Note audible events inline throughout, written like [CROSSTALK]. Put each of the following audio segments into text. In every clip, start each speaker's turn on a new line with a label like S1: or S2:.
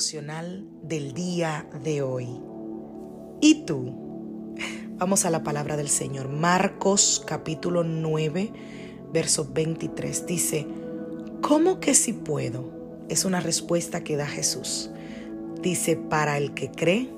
S1: Devocional del día de hoy. ¿Y tú? Vamos a la palabra del Señor. Marcos capítulo 9, verso 23. Dice, ¿cómo que si puedo? Es una respuesta que da Jesús. Dice, para el que cree,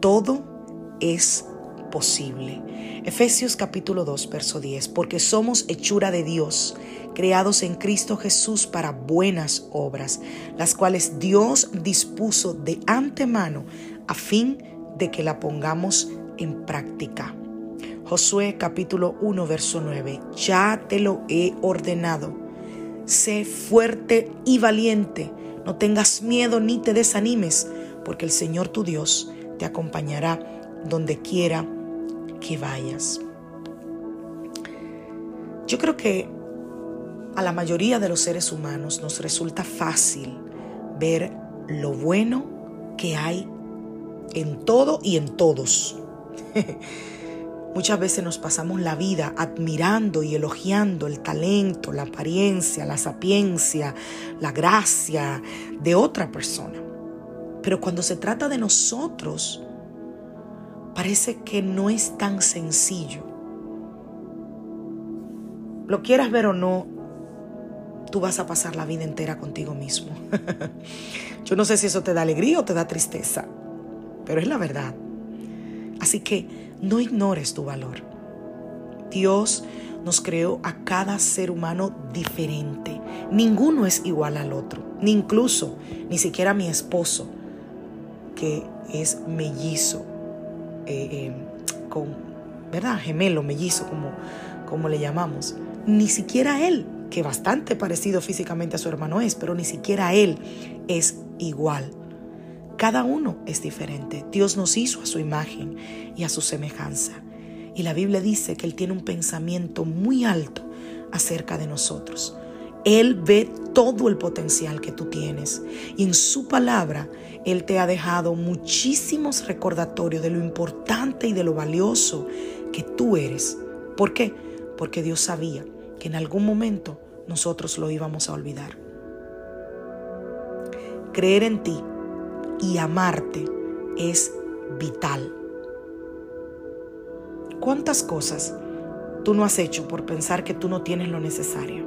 S1: todo es posible. Efesios capítulo 2, verso 10, porque somos hechura de Dios, creados en Cristo Jesús para buenas obras, las cuales Dios dispuso de antemano a fin de que la pongamos en práctica. Josué capítulo 1, verso 9, ya te lo he ordenado. Sé fuerte y valiente, no tengas miedo ni te desanimes, porque el Señor tu Dios te acompañará donde quiera que vayas. Yo creo que a la mayoría de los seres humanos nos resulta fácil ver lo bueno que hay en todo y en todos. [LAUGHS] Muchas veces nos pasamos la vida admirando y elogiando el talento, la apariencia, la sapiencia, la gracia de otra persona. Pero cuando se trata de nosotros, parece que no es tan sencillo. Lo quieras ver o no, tú vas a pasar la vida entera contigo mismo. [LAUGHS] Yo no sé si eso te da alegría o te da tristeza, pero es la verdad. Así que no ignores tu valor. Dios nos creó a cada ser humano diferente. Ninguno es igual al otro, ni incluso, ni siquiera mi esposo, que es mellizo eh, eh, con, ¿verdad? Gemelo, mellizo, como, como le llamamos. Ni siquiera él, que bastante parecido físicamente a su hermano es, pero ni siquiera él es igual. Cada uno es diferente. Dios nos hizo a su imagen y a su semejanza. Y la Biblia dice que Él tiene un pensamiento muy alto acerca de nosotros. Él ve todo el potencial que tú tienes y en su palabra Él te ha dejado muchísimos recordatorios de lo importante y de lo valioso que tú eres. ¿Por qué? Porque Dios sabía que en algún momento nosotros lo íbamos a olvidar. Creer en ti y amarte es vital. ¿Cuántas cosas tú no has hecho por pensar que tú no tienes lo necesario?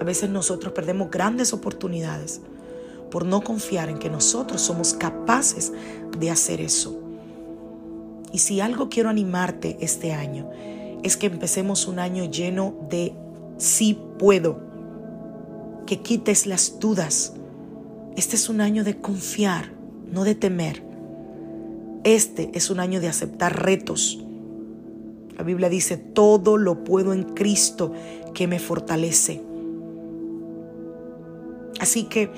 S1: A veces nosotros perdemos grandes oportunidades por no confiar en que nosotros somos capaces de hacer eso. Y si algo quiero animarte este año, es que empecemos un año lleno de sí puedo, que quites las dudas. Este es un año de confiar, no de temer. Este es un año de aceptar retos. La Biblia dice, todo lo puedo en Cristo que me fortalece. Así que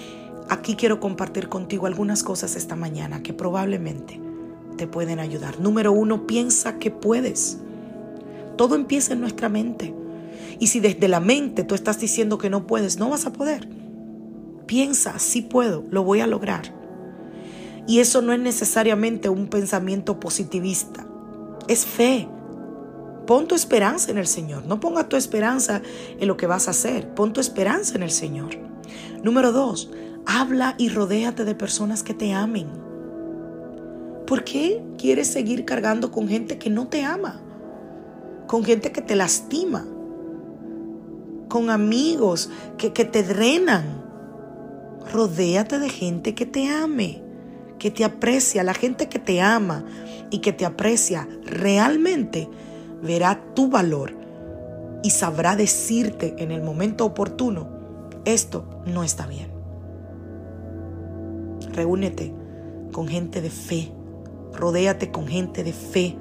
S1: aquí quiero compartir contigo algunas cosas esta mañana que probablemente te pueden ayudar. Número uno, piensa que puedes. Todo empieza en nuestra mente. Y si desde la mente tú estás diciendo que no puedes, no vas a poder. Piensa, sí puedo, lo voy a lograr. Y eso no es necesariamente un pensamiento positivista, es fe. Pon tu esperanza en el Señor. No ponga tu esperanza en lo que vas a hacer. Pon tu esperanza en el Señor. Número dos, habla y rodéate de personas que te amen. ¿Por qué quieres seguir cargando con gente que no te ama? Con gente que te lastima. Con amigos que, que te drenan. Rodéate de gente que te ame, que te aprecia. La gente que te ama y que te aprecia realmente verá tu valor y sabrá decirte en el momento oportuno, esto no está bien. Reúnete con gente de fe, rodéate con gente de fe.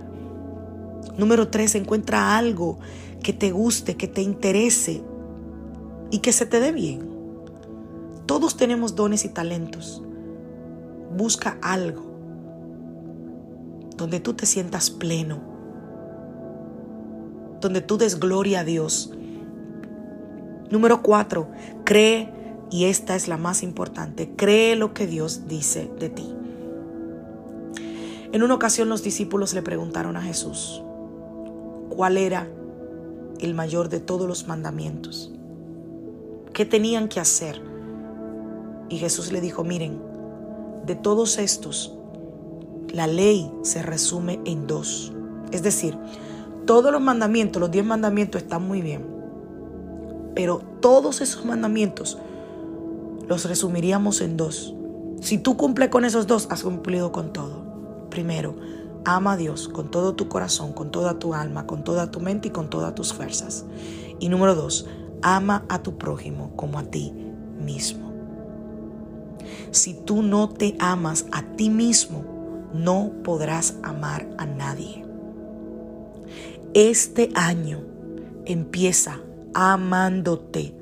S1: Número tres, encuentra algo que te guste, que te interese y que se te dé bien. Todos tenemos dones y talentos. Busca algo donde tú te sientas pleno, donde tú des gloria a Dios. Número cuatro, cree, y esta es la más importante, cree lo que Dios dice de ti. En una ocasión los discípulos le preguntaron a Jesús, ¿cuál era el mayor de todos los mandamientos? ¿Qué tenían que hacer? Y Jesús le dijo, miren, de todos estos, la ley se resume en dos. Es decir, todos los mandamientos, los diez mandamientos están muy bien, pero todos esos mandamientos los resumiríamos en dos. Si tú cumples con esos dos, has cumplido con todo. Primero, ama a Dios con todo tu corazón, con toda tu alma, con toda tu mente y con todas tus fuerzas. Y número dos, ama a tu prójimo como a ti mismo. Si tú no te amas a ti mismo, no podrás amar a nadie. Este año empieza amándote.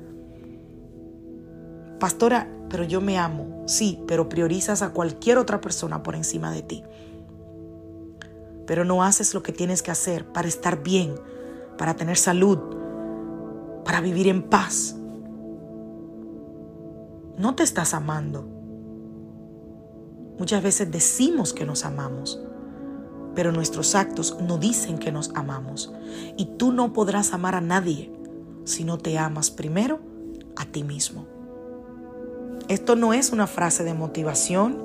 S1: Pastora, pero yo me amo. Sí, pero priorizas a cualquier otra persona por encima de ti. Pero no haces lo que tienes que hacer para estar bien, para tener salud, para vivir en paz. No te estás amando. Muchas veces decimos que nos amamos, pero nuestros actos no dicen que nos amamos. Y tú no podrás amar a nadie si no te amas primero a ti mismo. Esto no es una frase de motivación,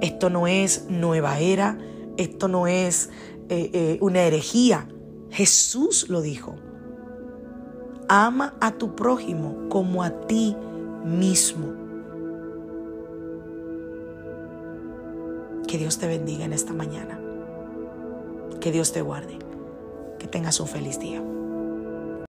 S1: esto no es nueva era, esto no es eh, eh, una herejía. Jesús lo dijo. Ama a tu prójimo como a ti mismo. Que Dios te bendiga en esta mañana. Que Dios te guarde. Que tengas un feliz día.